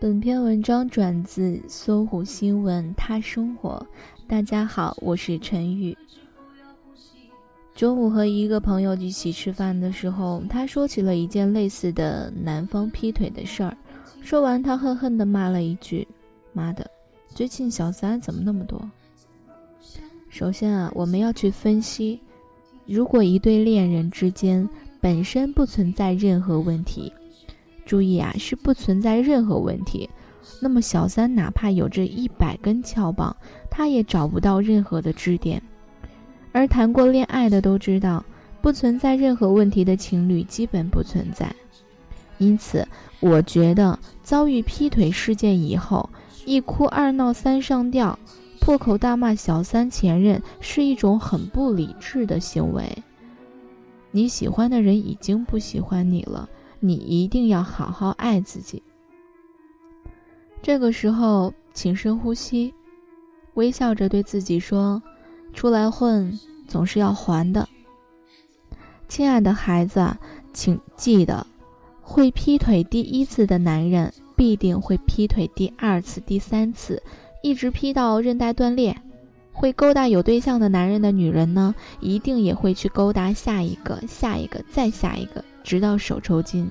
本篇文章转自搜狐新闻他生活。大家好，我是陈宇。中午和一个朋友一起吃饭的时候，他说起了一件类似的男方劈腿的事儿。说完，他恨恨地骂了一句：“妈的，最近小三怎么那么多？”首先啊，我们要去分析，如果一对恋人之间本身不存在任何问题。注意啊，是不存在任何问题。那么小三哪怕有着一百根撬棒，他也找不到任何的支点。而谈过恋爱的都知道，不存在任何问题的情侣基本不存在。因此，我觉得遭遇劈腿事件以后，一哭二闹三上吊，破口大骂小三前任，是一种很不理智的行为。你喜欢的人已经不喜欢你了。你一定要好好爱自己。这个时候，请深呼吸，微笑着对自己说：“出来混，总是要还的。”亲爱的孩子，请记得，会劈腿第一次的男人，必定会劈腿第二次、第三次，一直劈到韧带断裂。会勾搭有对象的男人的女人呢，一定也会去勾搭下一个、下一个、再下一个。直到手抽筋。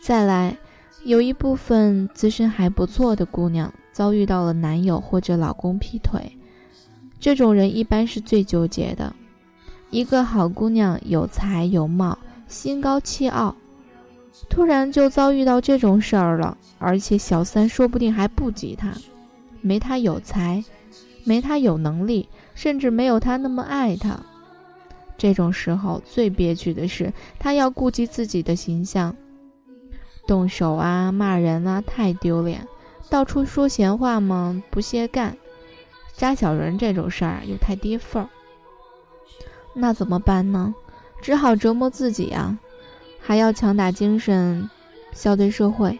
再来，有一部分自身还不错的姑娘遭遇到了男友或者老公劈腿，这种人一般是最纠结的。一个好姑娘有才有貌，心高气傲，突然就遭遇到这种事儿了，而且小三说不定还不及她，没她有才，没他有能力，甚至没有他那么爱他。这种时候最憋屈的是，他要顾及自己的形象，动手啊、骂人啊，太丢脸；到处说闲话嘛，不屑干；扎小人这种事儿又太跌份儿。那怎么办呢？只好折磨自己啊，还要强打精神，笑对社会。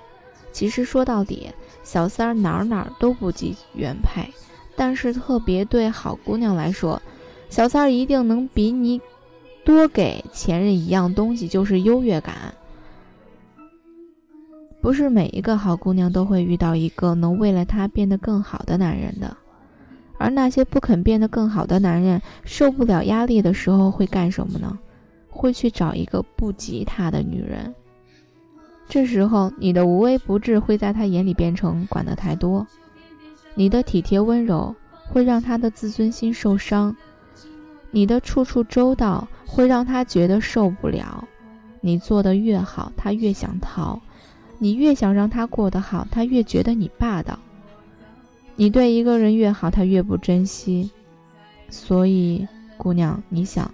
其实说到底，小三儿哪儿哪儿都不及原配，但是特别对好姑娘来说。小三儿一定能比你多给前任一样东西，就是优越感。不是每一个好姑娘都会遇到一个能为了她变得更好的男人的，而那些不肯变得更好的男人，受不了压力的时候会干什么呢？会去找一个不及他的女人。这时候，你的无微不至会在他眼里变成管得太多，你的体贴温柔会让他的自尊心受伤。你的处处周到会让他觉得受不了，你做的越好，他越想逃；你越想让他过得好，他越觉得你霸道。你对一个人越好，他越不珍惜。所以，姑娘，你想，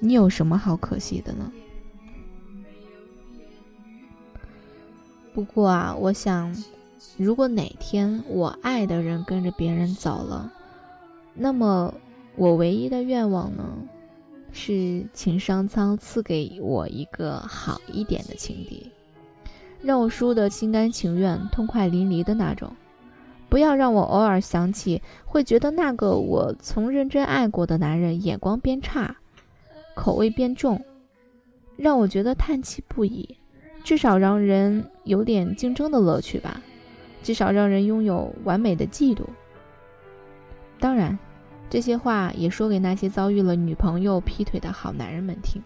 你有什么好可惜的呢？不过啊，我想，如果哪天我爱的人跟着别人走了，那么。我唯一的愿望呢，是请上苍赐给我一个好一点的情敌，让我输得心甘情愿、痛快淋漓的那种。不要让我偶尔想起，会觉得那个我从认真爱过的男人眼光变差，口味变重，让我觉得叹气不已。至少让人有点竞争的乐趣吧，至少让人拥有完美的嫉妒。当然。这些话也说给那些遭遇了女朋友劈腿的好男人们听。